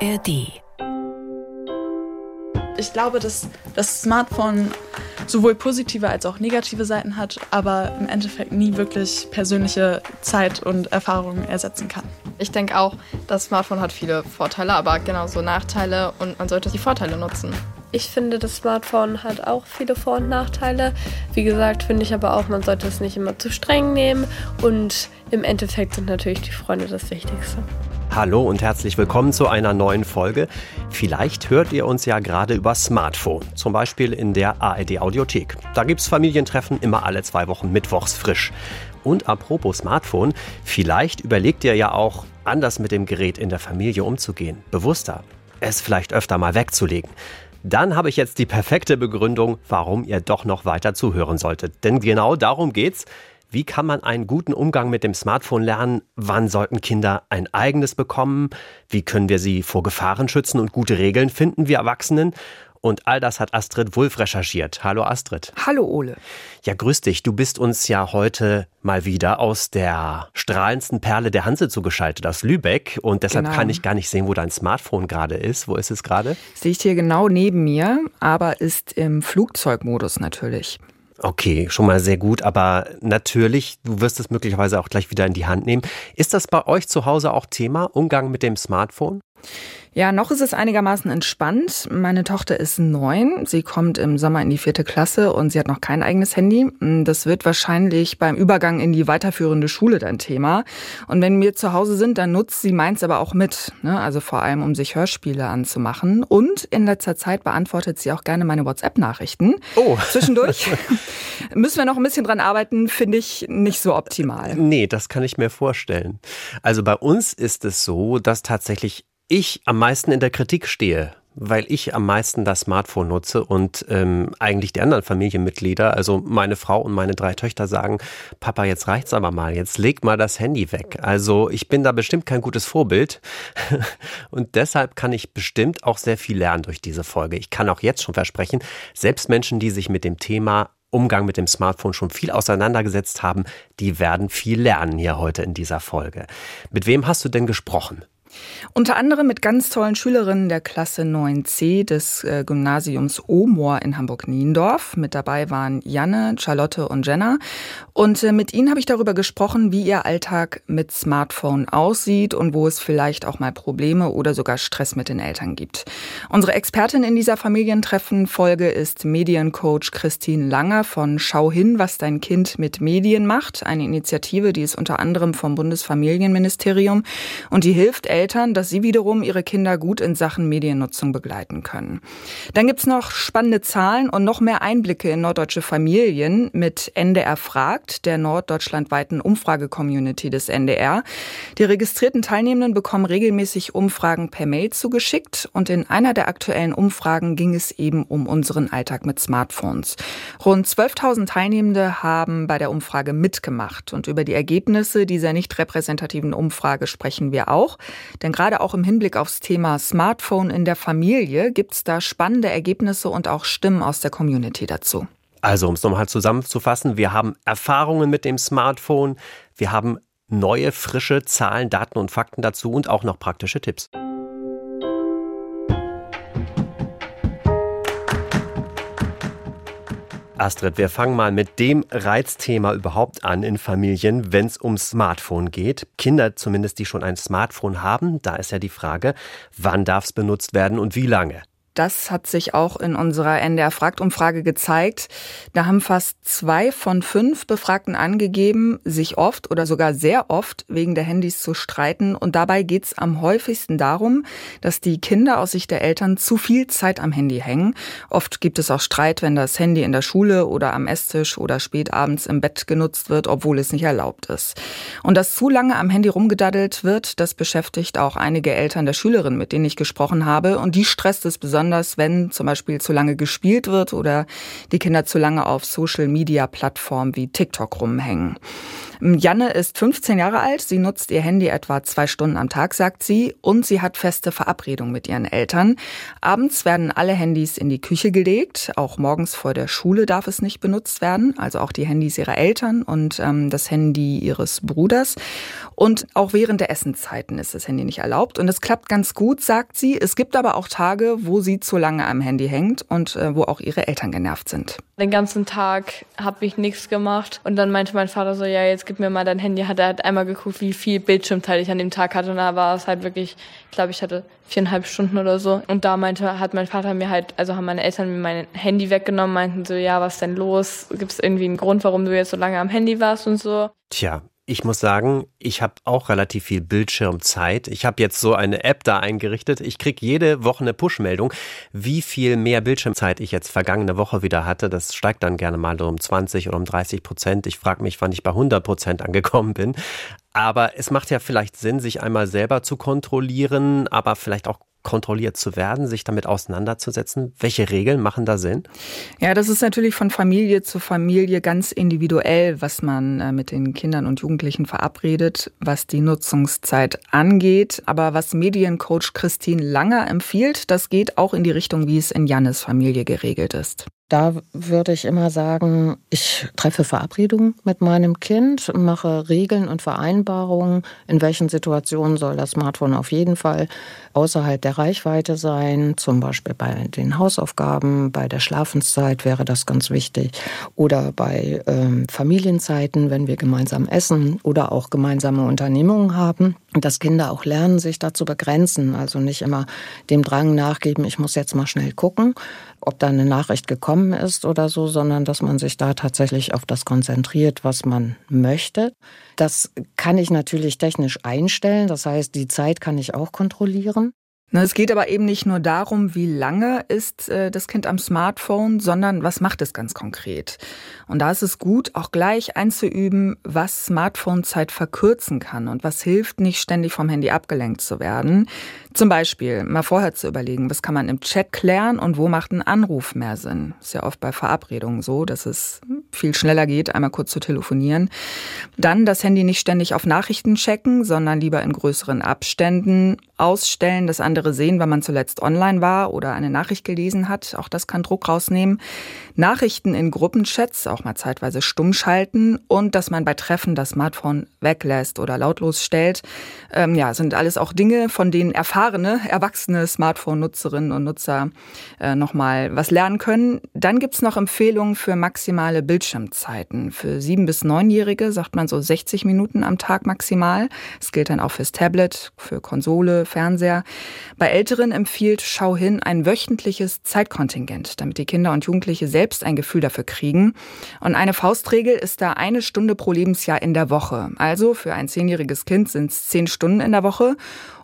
ARD. Ich glaube, dass das Smartphone sowohl positive als auch negative Seiten hat, aber im Endeffekt nie wirklich persönliche Zeit und Erfahrungen ersetzen kann. Ich denke auch, das Smartphone hat viele Vorteile, aber genauso Nachteile und man sollte die Vorteile nutzen. Ich finde, das Smartphone hat auch viele Vor- und Nachteile. Wie gesagt, finde ich aber auch, man sollte es nicht immer zu streng nehmen. Und im Endeffekt sind natürlich die Freunde das Wichtigste. Hallo und herzlich willkommen zu einer neuen Folge. Vielleicht hört ihr uns ja gerade über Smartphone, zum Beispiel in der ARD Audiothek. Da gibt's Familientreffen immer alle zwei Wochen mittwochs frisch. Und apropos Smartphone, vielleicht überlegt ihr ja auch, anders mit dem Gerät in der Familie umzugehen, bewusster, es vielleicht öfter mal wegzulegen. Dann habe ich jetzt die perfekte Begründung, warum ihr doch noch weiter zuhören solltet. Denn genau darum geht's. Wie kann man einen guten Umgang mit dem Smartphone lernen? Wann sollten Kinder ein eigenes bekommen? Wie können wir sie vor Gefahren schützen und gute Regeln finden, wir Erwachsenen? Und all das hat Astrid Wulff recherchiert. Hallo Astrid. Hallo Ole. Ja, grüß dich. Du bist uns ja heute mal wieder aus der strahlendsten Perle der Hanse zugeschaltet, aus Lübeck. Und deshalb Genau. kann ich gar nicht sehen, wo dein Smartphone gerade ist. Wo ist es gerade? Sehe ich hier genau neben mir, aber ist im Flugzeugmodus natürlich. Okay, schon mal sehr gut, aber natürlich, du wirst es möglicherweise auch gleich wieder in die Hand nehmen. Ist das bei euch zu Hause auch Thema, Umgang mit dem Smartphone? Ja, noch ist es einigermaßen entspannt. Meine Tochter ist neun. Sie kommt im Sommer in die vierte Klasse und sie hat noch kein eigenes Handy. Das wird wahrscheinlich beim Übergang in die weiterführende Schule dann Thema. Und wenn wir zu Hause sind, dann nutzt sie meins aber auch mit. Ne? Also vor allem, um sich Hörspiele anzumachen. Und in letzter Zeit beantwortet sie auch gerne meine WhatsApp-Nachrichten. Oh. Zwischendurch müssen wir noch ein bisschen dran arbeiten, finde ich nicht so optimal. Nee, das kann ich mir vorstellen. Also bei uns ist es so, dass tatsächlich ich am meisten in der Kritik stehe, weil ich am meisten das Smartphone nutze und ähm, eigentlich die anderen Familienmitglieder, also meine Frau und meine drei Töchter sagen, Papa, jetzt reicht's aber mal, jetzt leg mal das Handy weg. Also ich bin da bestimmt kein gutes Vorbild und deshalb kann ich bestimmt auch sehr viel lernen durch diese Folge. Ich kann auch jetzt schon versprechen, selbst Menschen, die sich mit dem Thema Umgang mit dem Smartphone schon viel auseinandergesetzt haben, die werden viel lernen hier heute in dieser Folge. Mit wem hast du denn gesprochen? Unter anderem mit ganz tollen Schülerinnen der Klasse 9c des äh, Gymnasiums Omoor in Hamburg-Niendorf. Mit dabei waren Janne, Charlotte und Jenna. Und äh, mit ihnen habe ich darüber gesprochen, wie ihr Alltag mit Smartphone aussieht und wo es vielleicht auch mal Probleme oder sogar Stress mit den Eltern gibt. Unsere Expertin in dieser Familientreffen-Folge ist Mediencoach Christine Langer von Schau hin, was dein Kind mit Medien macht. Eine Initiative, die ist unter anderem vom Bundesfamilienministerium und die hilft Eltern, dass sie wiederum ihre Kinder gut in Sachen Mediennutzung begleiten können. Dann gibt's noch spannende Zahlen und noch mehr Einblicke in norddeutsche Familien mit NDR fragt, der norddeutschlandweiten Umfrage-Community des NDR. Die registrierten Teilnehmenden bekommen regelmäßig Umfragen per Mail zugeschickt und in einer der aktuellen Umfragen ging es eben um unseren Alltag mit Smartphones. Rund 12.000 Teilnehmende haben bei der Umfrage mitgemacht und über die Ergebnisse dieser nicht repräsentativen Umfrage sprechen wir auch. Denn gerade auch im Hinblick aufs Thema Smartphone in der Familie gibt's da spannende Ergebnisse und auch Stimmen aus der Community dazu. Also, um es nochmal zusammenzufassen, wir haben Erfahrungen mit dem Smartphone, wir haben neue, frische Zahlen, Daten und Fakten dazu und auch noch praktische Tipps. Astrid, wir fangen mal mit dem Reizthema überhaupt an in Familien, wenn es ums Smartphone geht. Kinder zumindest, die schon ein Smartphone haben, da ist ja die Frage, wann darf es benutzt werden und wie lange? Das hat sich auch in unserer NDR Fragt-Umfrage gezeigt. Da haben fast zwei von fünf Befragten angegeben, sich oft oder sogar sehr oft wegen der Handys zu streiten. Und dabei geht es am häufigsten darum, dass die Kinder aus Sicht der Eltern zu viel Zeit am Handy hängen. Oft gibt es auch Streit, wenn das Handy in der Schule oder am Esstisch oder spät abends im Bett genutzt wird, obwohl es nicht erlaubt ist. Und dass zu lange am Handy rumgedaddelt wird, das beschäftigt auch einige Eltern der Schülerin, mit denen ich gesprochen habe. Und die stresst es besonders, wenn zum Beispiel zu lange gespielt wird oder die Kinder zu lange auf Social-Media-Plattformen wie TikTok rumhängen. Janne ist 15 Jahre alt. Sie nutzt ihr Handy etwa zwei Stunden am Tag, sagt sie. Und sie hat feste Verabredungen mit ihren Eltern. Abends werden alle Handys in die Küche gelegt. Auch morgens vor der Schule darf es nicht benutzt werden. Also auch die Handys ihrer Eltern und ähm, das Handy ihres Bruders. Und auch während der Essenszeiten ist das Handy nicht erlaubt. Und es klappt ganz gut, sagt sie. Es gibt aber auch Tage, wo sie zu lange am Handy hängt und äh, wo auch ihre Eltern genervt sind. Den ganzen Tag habe ich nichts gemacht. Und dann meinte mein Vater so, ja, jetzt gib mir mal dein Handy. Hat er halt einmal geguckt, wie viel Bildschirmzeit ich an dem Tag hatte. Und da war es halt wirklich, ich glaube, ich hatte viereinhalb Stunden oder so. Und da meinte, hat mein Vater mir halt, also haben meine Eltern mir mein Handy weggenommen, meinten so, ja, was denn los? Gibt es irgendwie einen Grund, warum du jetzt so lange am Handy warst und so? Tja, ich muss sagen, ich habe auch relativ viel Bildschirmzeit. Ich habe jetzt so eine App da eingerichtet. Ich kriege jede Woche eine Push-Meldung, wie viel mehr Bildschirmzeit ich jetzt vergangene Woche wieder hatte. Das steigt dann gerne mal um 20 oder um 30 Prozent. Ich frage mich, wann ich bei 100 Prozent angekommen bin. Aber es macht ja vielleicht Sinn, sich einmal selber zu kontrollieren, aber vielleicht auch kontrolliert zu werden, sich damit auseinanderzusetzen? Welche Regeln machen da Sinn? Ja, das ist natürlich von Familie zu Familie ganz individuell, was man äh, mit den Kindern und Jugendlichen verabredet, was die Nutzungszeit angeht. Aber was Mediencoach Christine Langer empfiehlt, das geht auch in die Richtung, wie es in Jannes Familie geregelt ist. Da würde ich immer sagen, ich treffe Verabredungen mit meinem Kind, mache Regeln und Vereinbarungen, in welchen Situationen soll das Smartphone auf jeden Fall außerhalb der Reichweite sein, zum Beispiel bei den Hausaufgaben, bei der Schlafenszeit wäre das ganz wichtig oder bei ähm, Familienzeiten, wenn wir gemeinsam essen oder auch gemeinsame Unternehmungen haben, dass Kinder auch lernen, sich da zu begrenzen, also nicht immer dem Drang nachgeben, ich muss jetzt mal schnell gucken, ob da eine Nachricht gekommen ist oder so, sondern dass man sich da tatsächlich auf das konzentriert, was man möchte. Das kann ich natürlich technisch einstellen, das heißt, die Zeit kann ich auch kontrollieren. Es geht aber eben nicht nur darum, wie lange ist äh, das Kind am Smartphone, sondern was macht es ganz konkret. Und da ist es gut, auch gleich einzuüben, was Smartphone-Zeit verkürzen kann und was hilft, nicht ständig vom Handy abgelenkt zu werden. Zum Beispiel mal vorher zu überlegen, was kann man im Chat klären und wo macht ein Anruf mehr Sinn. Ist ja oft bei Verabredungen so, dass es viel schneller geht, einmal kurz zu telefonieren. Dann das Handy nicht ständig auf Nachrichten checken, sondern lieber in größeren Abständen ausstellen, dass andere sehen, wenn man zuletzt online war oder eine Nachricht gelesen hat. Auch das kann Druck rausnehmen. Nachrichten in Gruppenchats auch mal zeitweise stumm schalten und dass man bei Treffen das Smartphone weglässt oder lautlos stellt. Ähm, ja, sind alles auch Dinge, von denen erfahrene, erwachsene Smartphone-Nutzerinnen und Nutzer äh, nochmal was lernen können. Dann gibt's noch Empfehlungen für maximale Bildschirmzeiten. Für sieben- bis neunjährige sagt man so 60 Minuten am Tag maximal. Das gilt dann auch fürs Tablet, für Konsole, Fernseher. Bei Älteren empfiehlt Schau hin ein wöchentliches Zeitkontingent, damit die Kinder und Jugendliche selbst ein Gefühl dafür kriegen. Und eine Faustregel ist da eine Stunde pro Lebensjahr in der Woche. Also für ein zehnjähriges Kind sind es zehn Stunden in der Woche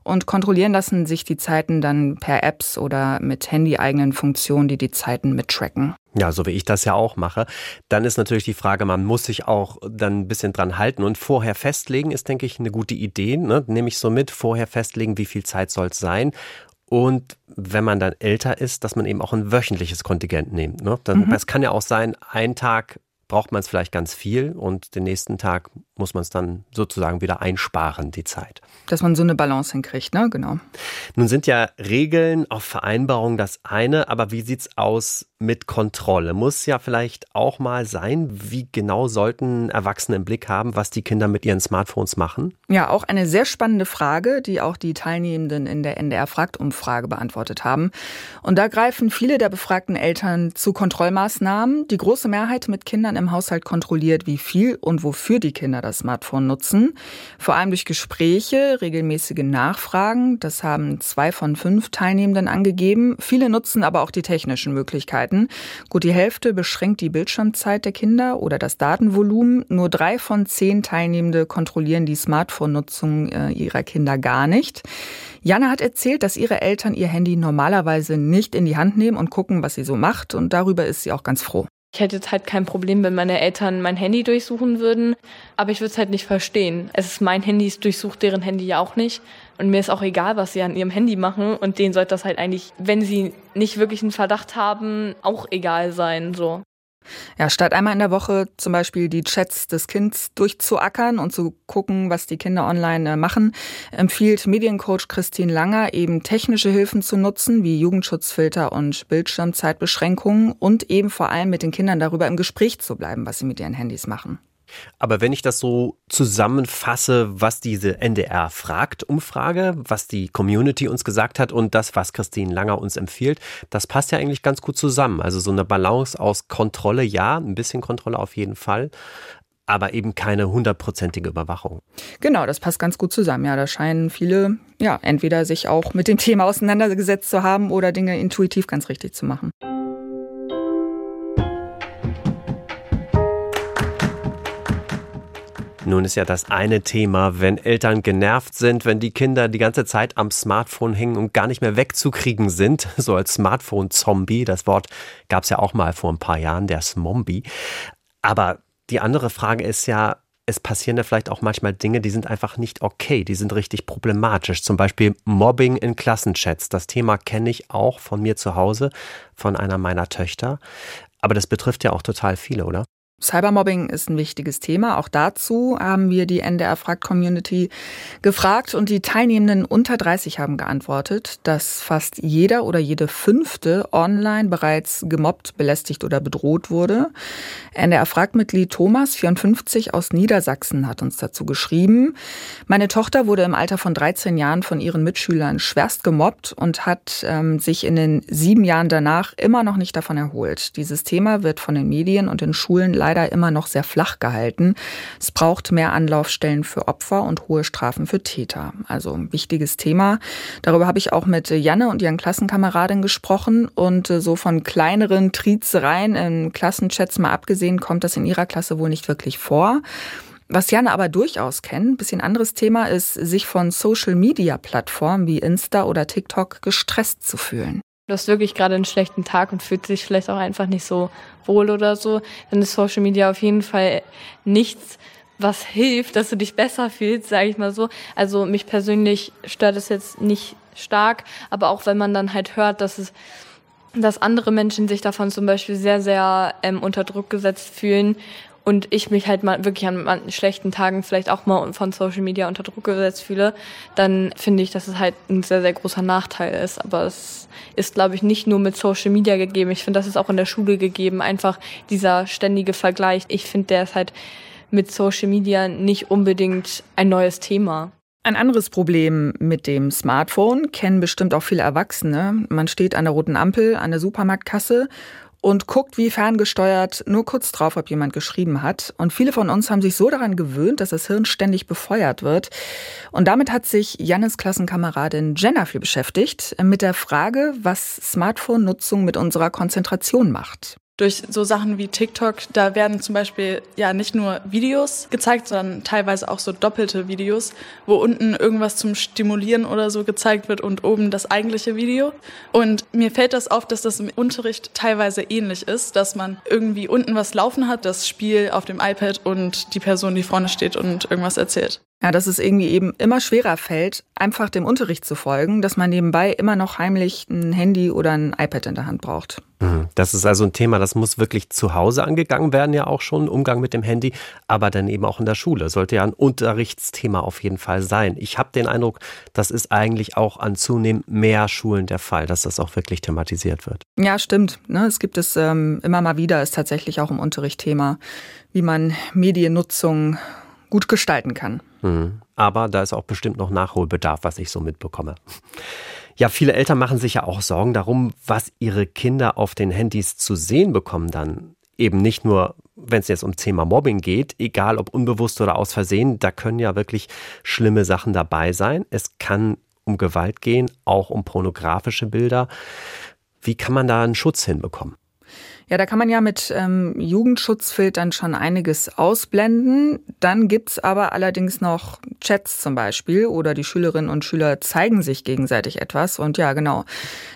und kontrollieren lassen sich die Zeiten dann per Apps oder mit handyeigenen Funktionen, die die Zeiten mittracken. Ja, so wie ich das ja auch mache. Dann ist natürlich die Frage, man muss sich auch dann ein bisschen dran halten und vorher festlegen ist, denke ich, eine gute Idee. Ne? Nehme ich so mit, vorher festlegen, wie viel Zeit soll es sein. Und wenn man dann älter ist, dass man eben auch ein wöchentliches Kontingent nimmt. Ne? Dann, mhm. Es kann ja auch sein, ein Tag braucht man es vielleicht ganz viel und den nächsten Tag muss man es dann sozusagen wieder einsparen, die Zeit. Dass man so eine Balance hinkriegt, ne? Genau. Nun sind ja Regeln auf Vereinbarungen das eine, aber wie sieht es aus mit Kontrolle? Muss ja vielleicht auch mal sein, wie genau sollten Erwachsene im Blick haben, was die Kinder mit ihren Smartphones machen? Ja, auch eine sehr spannende Frage, die auch die Teilnehmenden in der NDR Fragt Umfrage beantwortet haben. Und da greifen viele der befragten Eltern zu Kontrollmaßnahmen. Die große Mehrheit mit Kindern im Haushalt kontrolliert, wie viel und wofür die Kinder das Smartphone nutzen. Vor allem durch Gespräche, regelmäßige Nachfragen. Das haben zwei von fünf Teilnehmenden angegeben. Viele nutzen aber auch die technischen Möglichkeiten. Gut, die Hälfte beschränkt die Bildschirmzeit der Kinder oder das Datenvolumen. Nur drei von zehn Teilnehmende kontrollieren die Smartphone-Nutzung äh, ihrer Kinder gar nicht. Jana hat erzählt, dass ihre Eltern ihr Handy normalerweise nicht in die Hand nehmen und gucken, was sie so macht. Und darüber ist sie auch ganz froh. Ich hätte jetzt halt kein Problem, wenn meine Eltern mein Handy durchsuchen würden, aber ich würde es halt nicht verstehen. Es ist mein Handy, es durchsucht deren Handy ja auch nicht. Und mir ist auch egal, was sie an ihrem Handy machen. Und denen sollte das halt eigentlich, wenn sie nicht wirklich einen Verdacht haben, auch egal sein, so. Ja, statt einmal in der Woche zum Beispiel die Chats des Kindes durchzuackern und zu gucken, was die Kinder online äh, machen, empfiehlt Mediencoach Christine Langer eben technische Hilfen zu nutzen, wie Jugendschutzfilter und Bildschirmzeitbeschränkungen und eben vor allem mit den Kindern darüber im Gespräch zu bleiben, was sie mit ihren Handys machen. Aber wenn ich das so zusammenfasse, was diese NDR fragt Umfrage, was die Community uns gesagt hat und das, was Christine Langer uns empfiehlt, das passt ja eigentlich ganz gut zusammen. Also so eine Balance aus Kontrolle, ja, ein bisschen Kontrolle auf jeden Fall, aber eben keine hundertprozentige Überwachung. Genau, das passt ganz gut zusammen. Ja, da scheinen viele, ja, entweder sich auch mit dem Thema auseinandergesetzt zu haben oder Dinge intuitiv ganz richtig zu machen. Nun ist ja das eine Thema, wenn Eltern genervt sind, wenn die Kinder die ganze Zeit am Smartphone hängen und gar nicht mehr wegzukriegen sind, so als Smartphone-Zombie. Das Wort gab es ja auch mal vor ein paar Jahren, der Smombie. Aber die andere Frage ist ja, es passieren ja vielleicht auch manchmal Dinge, die sind einfach nicht okay, die sind richtig problematisch. Zum Beispiel Mobbing in Klassenchats. Das Thema kenne ich auch von mir zu Hause, von einer meiner Töchter. Aber das betrifft ja auch total viele, oder? Cybermobbing ist ein wichtiges Thema. Auch dazu haben wir die NDR Fragt Community gefragt und die Teilnehmenden unter 30 haben geantwortet, dass fast jeder oder jede fünfte online bereits gemobbt, belästigt oder bedroht wurde. NDR Fragt Mitglied Thomas, 54 aus Niedersachsen, hat uns dazu geschrieben. Meine Tochter wurde im Alter von 13 Jahren von ihren Mitschülern schwerst gemobbt und hat ähm, sich in den sieben Jahren danach immer noch nicht davon erholt. Dieses Thema wird von den Medien und den Schulen leider leider immer noch sehr flach gehalten. Es braucht mehr Anlaufstellen für Opfer und hohe Strafen für Täter. Also ein wichtiges Thema. Darüber habe ich auch mit Janne und ihren Klassenkameradinnen gesprochen und äh, so von kleineren Triezereien in Klassenchats mal abgesehen kommt das in ihrer Klasse wohl nicht wirklich vor. Was Janne aber durchaus kennt, bisschen anderes Thema ist, sich von Social-Media-Plattformen wie Insta oder TikTok gestresst zu fühlen. Du hast wirklich gerade einen schlechten Tag und fühlst dich vielleicht auch einfach nicht so wohl oder so, dann ist Social Media auf jeden Fall nichts, was hilft, dass du dich besser fühlst, sage ich mal so. Also mich persönlich stört es jetzt nicht stark, aber auch wenn man dann halt hört, dass es dass andere Menschen sich davon zum Beispiel sehr, sehr ähm, unter Druck gesetzt fühlen und ich mich halt mal wirklich an schlechten Tagen vielleicht auch mal von Social Media unter Druck gesetzt fühle, dann finde ich, dass es halt ein sehr, sehr großer Nachteil ist. Aber es ist, glaube ich, nicht nur mit Social Media gegeben. Ich finde, das ist auch in der Schule gegeben. Einfach dieser ständige Vergleich. Ich finde, der ist halt mit Social Media nicht unbedingt ein neues Thema. Ein anderes Problem mit dem Smartphone kennen bestimmt auch viele Erwachsene. Man steht an der roten Ampel an der Supermarktkasse und guckt wie ferngesteuert nur kurz drauf, ob jemand geschrieben hat. Und viele von uns haben sich so daran gewöhnt, dass das Hirn ständig befeuert wird. Und damit hat sich Jannes Klassenkameradin Jenna viel beschäftigt, mit der Frage, was Smartphone-Nutzung mit unserer Konzentration macht durch so Sachen wie TikTok, da werden zum Beispiel ja nicht nur Videos gezeigt, sondern teilweise auch so doppelte Videos, wo unten irgendwas zum Stimulieren oder so gezeigt wird und oben das eigentliche Video. Und mir fällt das auf, dass das im Unterricht teilweise ähnlich ist, dass man irgendwie unten was laufen hat, das Spiel auf dem iPad und die Person, die vorne steht und irgendwas erzählt. Ja, dass es irgendwie eben immer schwerer fällt, einfach dem Unterricht zu folgen, dass man nebenbei immer noch heimlich ein Handy oder ein iPad in der Hand braucht. Mhm. Das ist also ein Thema, das muss wirklich zu Hause angegangen werden, ja auch schon, Umgang mit dem Handy, aber dann eben auch in der Schule. Sollte ja ein Unterrichtsthema auf jeden Fall sein. Ich habe den Eindruck, das ist eigentlich auch an zunehmend mehr Schulen der Fall, dass das auch wirklich thematisiert wird. Ja, stimmt. Ne? Es gibt es ähm, immer mal wieder, ist tatsächlich auch im Unterricht Thema, wie man Mediennutzung gut gestalten kann. Mhm. Aber da ist auch bestimmt noch Nachholbedarf, was ich so mitbekomme. Ja, viele Eltern machen sich ja auch Sorgen darum, was ihre Kinder auf den Handys zu sehen bekommen dann. Eben nicht nur, wenn es jetzt um Thema Mobbing geht, egal ob unbewusst oder aus Versehen, da können ja wirklich schlimme Sachen dabei sein. Es kann um Gewalt gehen, auch um pornografische Bilder. Wie kann man da einen Schutz hinbekommen? Ja, da kann man ja mit ähm, Jugendschutzfiltern schon einiges ausblenden. Dann gibt's aber allerdings noch Chats zum Beispiel oder die Schülerinnen und Schüler zeigen sich gegenseitig etwas. Und ja, genau,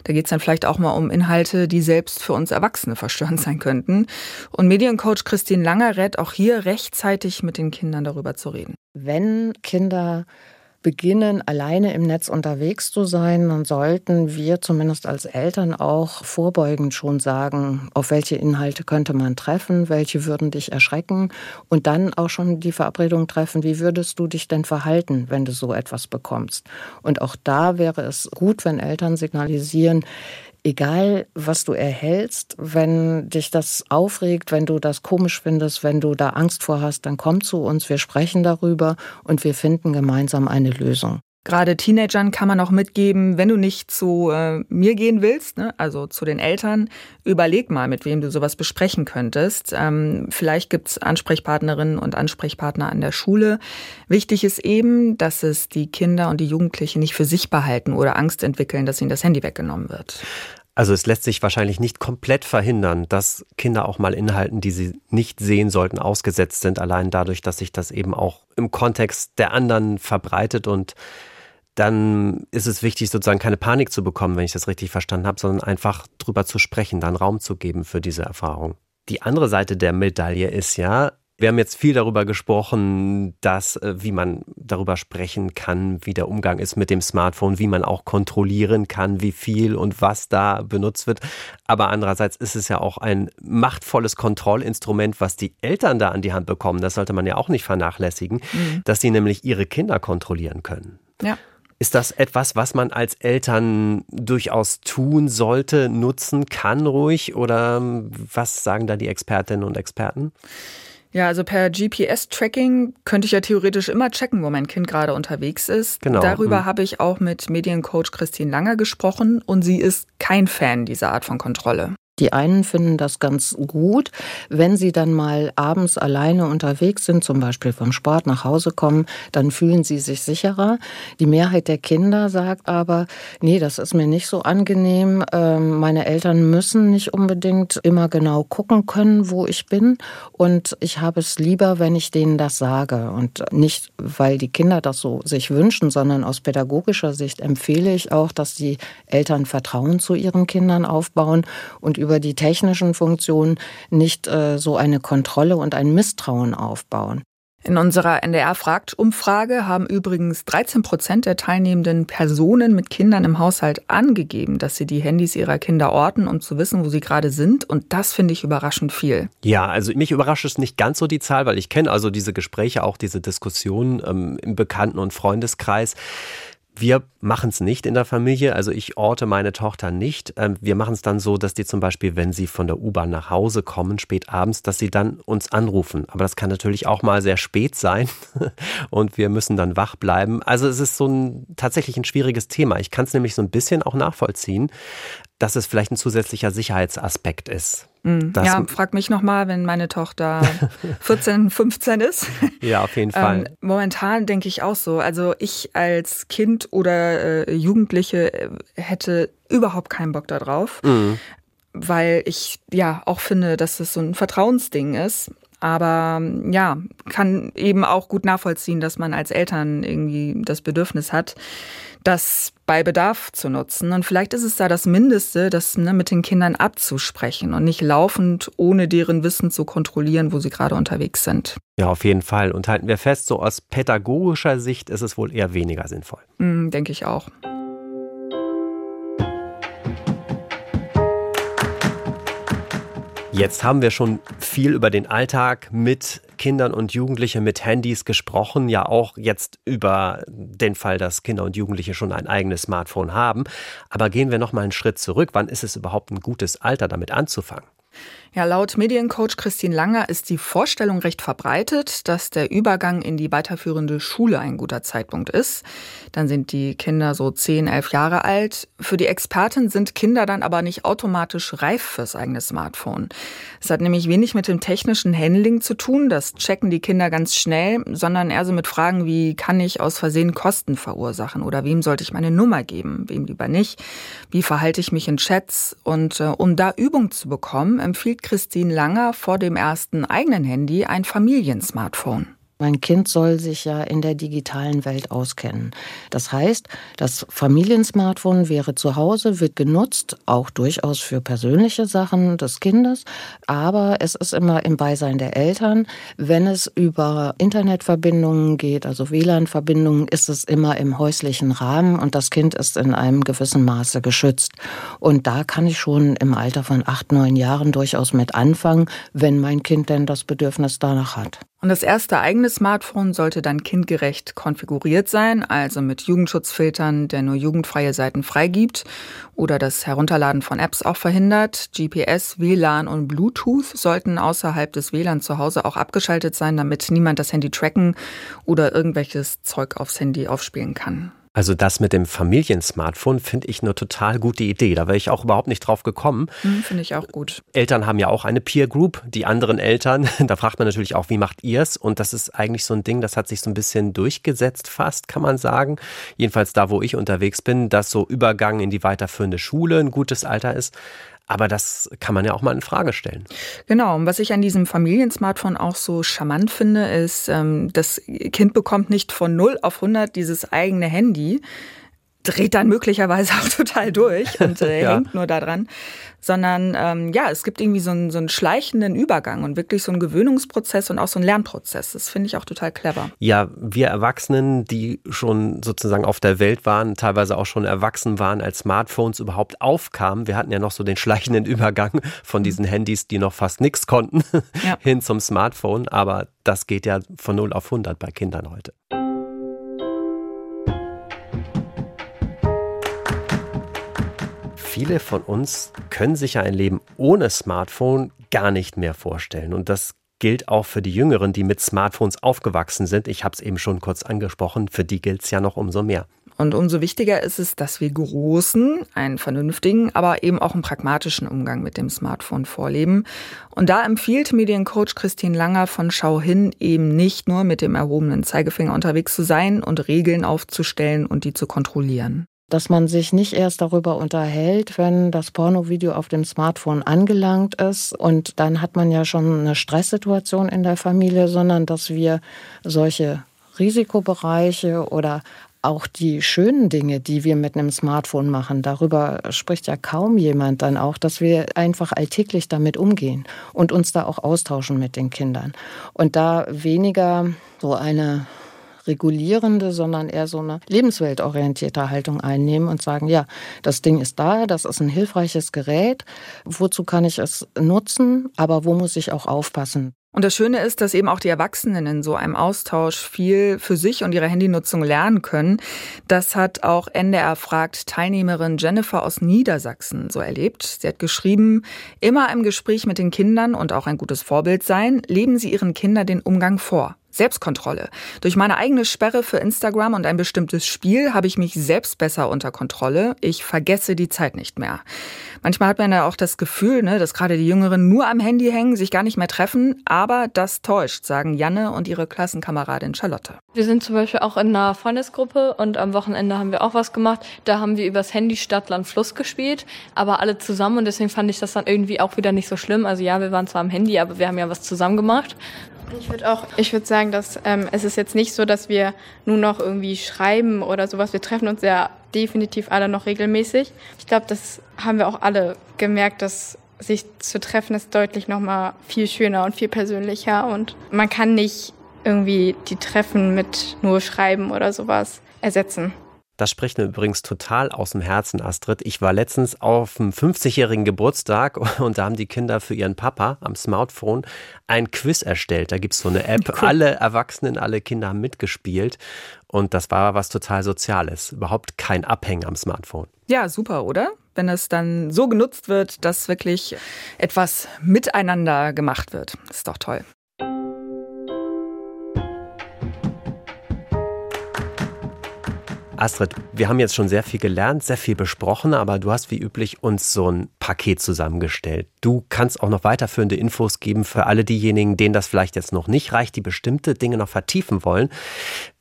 da geht's dann vielleicht auch mal um Inhalte, die selbst für uns Erwachsene verstörend sein könnten. Und Mediencoach Christine Langer rät auch hier rechtzeitig mit den Kindern darüber zu reden. Wenn Kinder beginnen, alleine im Netz unterwegs zu sein, dann sollten wir zumindest als Eltern auch vorbeugend schon sagen, auf welche Inhalte könnte man treffen, welche würden dich erschrecken und dann auch schon die Verabredung treffen, wie würdest du dich denn verhalten, wenn du so etwas bekommst. Und auch da wäre es gut, wenn Eltern signalisieren, egal was du erhältst, wenn dich das aufregt, wenn du das komisch findest, wenn du da Angst vor hast, dann komm zu uns, wir sprechen darüber und wir finden gemeinsam eine Lösung. Gerade Teenagern kann man auch mitgeben, wenn du nicht zu äh, mir gehen willst, ne, also zu den Eltern, überleg mal, mit wem du sowas besprechen könntest. Ähm, vielleicht gibt's Ansprechpartnerinnen und Ansprechpartner an der Schule. Wichtig ist eben, dass es die Kinder und die Jugendlichen nicht für sich behalten oder Angst entwickeln, dass ihnen das Handy weggenommen wird. Also es lässt sich wahrscheinlich nicht komplett verhindern, dass Kinder auch mal Inhalten, die sie nicht sehen sollten, ausgesetzt sind, allein dadurch, dass sich das eben auch im Kontext der anderen verbreitet und dann ist es wichtig, sozusagen keine Panik zu bekommen, wenn ich das richtig verstanden habe, sondern einfach drüber zu sprechen, dann Raum zu geben für diese Erfahrung. Die andere Seite der Medaille ist ja, wir haben jetzt viel darüber gesprochen, dass, äh, wie man darüber sprechen kann, wie der Umgang ist mit dem Smartphone, wie man auch kontrollieren kann, wie viel und was da benutzt wird. Aber andererseits ist es ja auch ein machtvolles Kontrollinstrument, was die Eltern da an die Hand bekommen. Das sollte man ja auch nicht vernachlässigen, mhm. dass sie nämlich ihre Kinder kontrollieren können. Ja. Ist das etwas, was man als Eltern durchaus tun sollte, nutzen kann ruhig? Oder ähm, was sagen da die Expertinnen und Experten? Ja, also per GPS-Tracking könnte ich ja theoretisch immer checken, wo mein Kind gerade unterwegs ist. Genau. Darüber hm. habe ich auch mit Mediencoach Christine Langer gesprochen und sie ist kein Fan dieser Art von Kontrolle. Die einen finden das ganz gut, wenn sie dann mal abends alleine unterwegs sind, zum Beispiel vom Sport nach Hause kommen, dann fühlen sie sich sicherer. Die Mehrheit der Kinder sagt aber, nee, das ist mir nicht so angenehm. Ähm, meine Eltern müssen nicht unbedingt immer genau gucken können, wo ich bin. Und ich habe es lieber, wenn ich denen das sage. Und nicht, weil die Kinder das so sich wünschen, sondern aus pädagogischer Sicht empfehle ich auch, dass die Eltern Vertrauen zu ihren Kindern aufbauen und über die technischen Funktionen nicht äh, so eine Kontrolle und ein Misstrauen aufbauen. In unserer NDR-Fragt-Umfrage haben übrigens 13 Prozent der teilnehmenden Personen mit Kindern im Haushalt angegeben, dass sie die Handys ihrer Kinder orten, um zu wissen, wo sie gerade sind. Und das finde ich überraschend viel. Ja, also mich überrascht es nicht ganz so die Zahl, weil ich kenne also diese Gespräche, auch diese Diskussionen ähm, im Bekannten- und Freundeskreis. Wir machen es nicht in der Familie, also ich orte meine Tochter nicht. Ähm, wir machen es dann so, dass die zum Beispiel, wenn sie von der U-Bahn nach Hause kommen, spät abends, dass sie dann uns anrufen. Aber das kann natürlich auch mal sehr spät sein und wir müssen dann wach bleiben. Also es ist so ein tatsächlich ein schwieriges Thema. Ich kann es nämlich so ein bisschen auch nachvollziehen dass es vielleicht ein zusätzlicher Sicherheitsaspekt ist. Mhm. Ja, frag mich nochmal, wenn meine Tochter 14, 15 ist. Ja, auf jeden Fall. Ähm, momentan denke ich auch so. Also ich als Kind oder äh, Jugendliche äh, hätte überhaupt keinen Bock darauf, mhm. weil ich ja auch finde, dass es so ein Vertrauensding ist. Aber ja, kann eben auch gut nachvollziehen, dass man als Eltern irgendwie das Bedürfnis hat, das bei Bedarf zu nutzen. Und vielleicht ist es da das Mindeste, das ne, mit den Kindern abzusprechen und nicht laufend, ohne deren Wissen zu kontrollieren, wo sie gerade unterwegs sind. Ja, auf jeden Fall. Und halten wir fest, so aus pädagogischer Sicht ist es wohl eher weniger sinnvoll. Mm, denke ich auch. Jetzt haben wir schon viel über den Alltag mit Kindern und Jugendlichen mit Handys gesprochen, ja auch jetzt über den Fall, dass Kinder und Jugendliche schon ein eigenes Smartphone haben. Aber gehen wir noch mal einen Schritt zurück. Wann ist es überhaupt ein gutes Alter, damit anzufangen? Ja, laut Mediencoach Christine Langer ist die Vorstellung recht verbreitet, dass der Übergang in die weiterführende Schule ein guter Zeitpunkt ist. Dann sind die Kinder so 10, 11 Jahre alt. Für die Expertin sind Kinder dann aber nicht automatisch reif fürs eigene Smartphone. Es hat nämlich wenig mit dem technischen Handling zu tun, das checken die Kinder ganz schnell, sondern eher so mit Fragen wie, kann ich aus Versehen Kosten verursachen oder wem sollte ich meine Nummer geben, wem lieber nicht, wie verhalte ich mich in Chats und äh, um da Übung zu bekommen, empfiehlt Christine Langer vor dem ersten eigenen Handy ein Familiensmartphone. Mein Kind soll sich ja in der digitalen Welt auskennen. Das heißt, das Familiensmartphone wäre zu Hause, wird genutzt, auch durchaus für persönliche Sachen des Kindes, aber es ist immer im Beisein der Eltern. Wenn es über Internetverbindungen geht, also WLAN-Verbindungen, ist es immer im häuslichen Rahmen und das Kind ist in einem gewissen Maße geschützt. Und da kann ich schon im Alter von acht, neun Jahren durchaus mit anfangen, wenn mein Kind denn das Bedürfnis danach hat. Und das erste eigene Smartphone sollte dann kindgerecht konfiguriert sein, also mit Jugendschutzfiltern, der nur jugendfreie Seiten freigibt oder das Herunterladen von Apps auch verhindert. GPS, WLAN und Bluetooth sollten außerhalb des WLAN zu Hause auch abgeschaltet sein, damit niemand das Handy tracken oder irgendwelches Zeug aufs Handy aufspielen kann. Also das mit dem Familiensmartphone finde ich eine total gute Idee. Da wäre ich auch überhaupt nicht drauf gekommen. Hm, finde ich auch gut. Eltern haben ja auch eine Peer Group, die anderen Eltern. Da fragt man natürlich auch, wie macht ihr es? Und das ist eigentlich so ein Ding, das hat sich so ein bisschen durchgesetzt fast, kann man sagen. Jedenfalls da, wo ich unterwegs bin, dass so Übergang in die weiterführende Schule ein gutes Alter ist. Aber das kann man ja auch mal in Frage stellen. Genau. Und was ich an diesem Familiensmartphone auch so charmant finde, ist, ähm, das Kind bekommt nicht von 0 auf 100 dieses eigene Handy, dreht dann möglicherweise auch total durch und äh, ja. hängt nur daran, sondern ähm, ja, es gibt irgendwie so einen, so einen schleichenden Übergang und wirklich so einen Gewöhnungsprozess und auch so einen Lernprozess. Das finde ich auch total clever. Ja, wir Erwachsenen, die schon sozusagen auf der Welt waren, teilweise auch schon erwachsen waren, als Smartphones überhaupt aufkamen. Wir hatten ja noch so den schleichenden Übergang von diesen mhm. Handys, die noch fast nichts konnten, ja. hin zum Smartphone. Aber das geht ja von 0 auf 100 bei Kindern heute. Viele von uns können sich ja ein Leben ohne Smartphone gar nicht mehr vorstellen. Und das gilt auch für die Jüngeren, die mit Smartphones aufgewachsen sind. Ich habe es eben schon kurz angesprochen, für die gilt es ja noch umso mehr. Und umso wichtiger ist es, dass wir Großen einen vernünftigen, aber eben auch einen pragmatischen Umgang mit dem Smartphone vorleben. Und da empfiehlt Mediencoach Christine Langer von Schau hin eben nicht nur mit dem erhobenen Zeigefinger unterwegs zu sein und Regeln aufzustellen und die zu kontrollieren dass man sich nicht erst darüber unterhält, wenn das Pornovideo auf dem Smartphone angelangt ist und dann hat man ja schon eine Stresssituation in der Familie, sondern dass wir solche Risikobereiche oder auch die schönen Dinge, die wir mit einem Smartphone machen, darüber spricht ja kaum jemand dann auch, dass wir einfach alltäglich damit umgehen und uns da auch austauschen mit den Kindern. Und da weniger so eine regulierende, sondern eher so eine lebensweltorientierte Haltung einnehmen und sagen, ja, das Ding ist da, das ist ein hilfreiches Gerät, wozu kann ich es nutzen, aber wo muss ich auch aufpassen? Und das Schöne ist, dass eben auch die Erwachsenen in so einem Austausch viel für sich und ihre Handynutzung lernen können. Das hat auch NDR fragt Teilnehmerin Jennifer aus Niedersachsen so erlebt. Sie hat geschrieben, immer im Gespräch mit den Kindern und auch ein gutes Vorbild sein, leben sie ihren Kindern den Umgang vor. Selbstkontrolle. Durch meine eigene Sperre für Instagram und ein bestimmtes Spiel habe ich mich selbst besser unter Kontrolle. Ich vergesse die Zeit nicht mehr. Manchmal hat man ja auch das Gefühl, ne, dass gerade die Jüngeren nur am Handy hängen, sich gar nicht mehr treffen. Aber das täuscht, sagen Janne und ihre Klassenkameradin Charlotte. Wir sind zum Beispiel auch in einer Freundesgruppe und am Wochenende haben wir auch was gemacht. Da haben wir übers Handy Stadt, Land, Fluss gespielt, aber alle zusammen und deswegen fand ich das dann irgendwie auch wieder nicht so schlimm. Also ja, wir waren zwar am Handy, aber wir haben ja was zusammen gemacht. Ich würde auch, ich würde sagen, dass ähm, es ist jetzt nicht so, dass wir nur noch irgendwie schreiben oder sowas. Wir treffen uns ja definitiv alle noch regelmäßig. Ich glaube, das haben wir auch alle gemerkt, dass sich zu treffen ist deutlich noch mal viel schöner und viel persönlicher und man kann nicht irgendwie die Treffen mit nur Schreiben oder sowas ersetzen. Das spricht mir übrigens total aus dem Herzen, Astrid. Ich war letztens auf einem 50-jährigen Geburtstag und da haben die Kinder für ihren Papa am Smartphone ein Quiz erstellt. Da gibt es so eine App. Cool. Alle Erwachsenen, alle Kinder haben mitgespielt. Und das war was total Soziales. Überhaupt kein Abhängen am Smartphone. Ja, super, oder? Wenn es dann so genutzt wird, dass wirklich etwas miteinander gemacht wird. Ist doch toll. Astrid, wir haben jetzt schon sehr viel gelernt, sehr viel besprochen, aber du hast wie üblich uns so ein Paket zusammengestellt. Du kannst auch noch weiterführende Infos geben für alle diejenigen, denen das vielleicht jetzt noch nicht reicht, die bestimmte Dinge noch vertiefen wollen.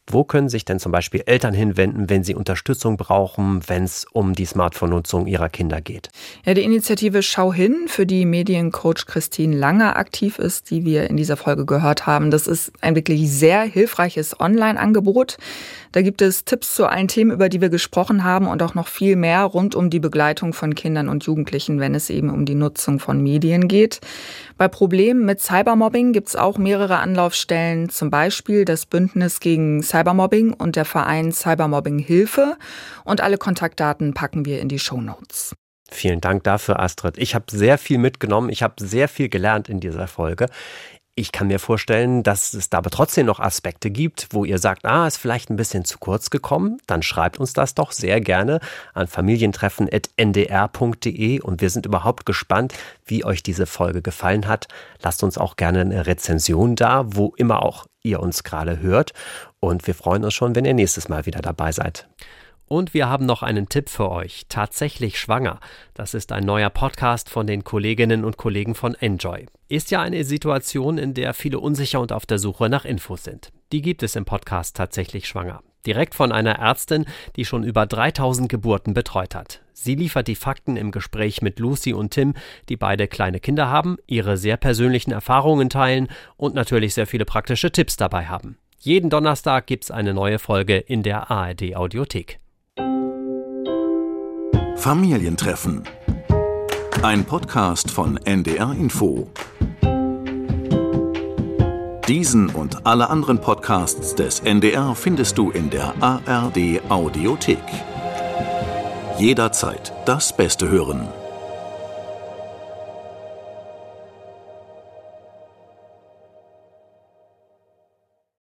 Wo können sich denn zum Beispiel Eltern hinwenden, wenn sie Unterstützung brauchen, wenn es um die Smartphone-Nutzung ihrer Kinder geht? Ja, die Initiative Schau hin, für die Mediencoach Christine Langer aktiv ist, die wir in dieser Folge gehört haben, das ist ein wirklich sehr hilfreiches Online-Angebot. Da gibt es Tipps zu allen Themen, über die wir gesprochen haben und auch noch viel mehr rund um die Begleitung von Kindern und Jugendlichen, wenn es eben um die Nutzung von Medien geht. Bei Problemen mit Cybermobbing gibt es auch mehrere Anlaufstellen, zum Beispiel das Bündnis gegen Cybermobbing und der Verein Cybermobbing Hilfe. Und alle Kontaktdaten packen wir in die Show Notes. Vielen Dank dafür, Astrid. Ich habe sehr viel mitgenommen. Ich habe sehr viel gelernt in dieser Folge. Ich kann mir vorstellen, dass es da aber trotzdem noch Aspekte gibt, wo ihr sagt, ah, ist vielleicht ein bisschen zu kurz gekommen. Dann schreibt uns das doch sehr gerne an familientreffen.ndr.de und wir sind überhaupt gespannt, wie euch diese Folge gefallen hat. Lasst uns auch gerne eine Rezension da, wo immer auch ihr uns gerade hört. Und wir freuen uns schon, wenn ihr nächstes Mal wieder dabei seid. Und wir haben noch einen Tipp für euch. Tatsächlich schwanger. Das ist ein neuer Podcast von den Kolleginnen und Kollegen von Enjoy. Ist ja eine Situation, in der viele unsicher und auf der Suche nach Infos sind. Die gibt es im Podcast Tatsächlich schwanger. Direkt von einer Ärztin, die schon über 3000 Geburten betreut hat. Sie liefert die Fakten im Gespräch mit Lucy und Tim, die beide kleine Kinder haben, ihre sehr persönlichen Erfahrungen teilen und natürlich sehr viele praktische Tipps dabei haben. Jeden Donnerstag gibt's eine neue Folge in der ARD Audiothek. Familientreffen. Ein Podcast von NDR Info. Diesen und alle anderen Podcasts des NDR findest du in der ARD Audiothek. Jederzeit das Beste hören.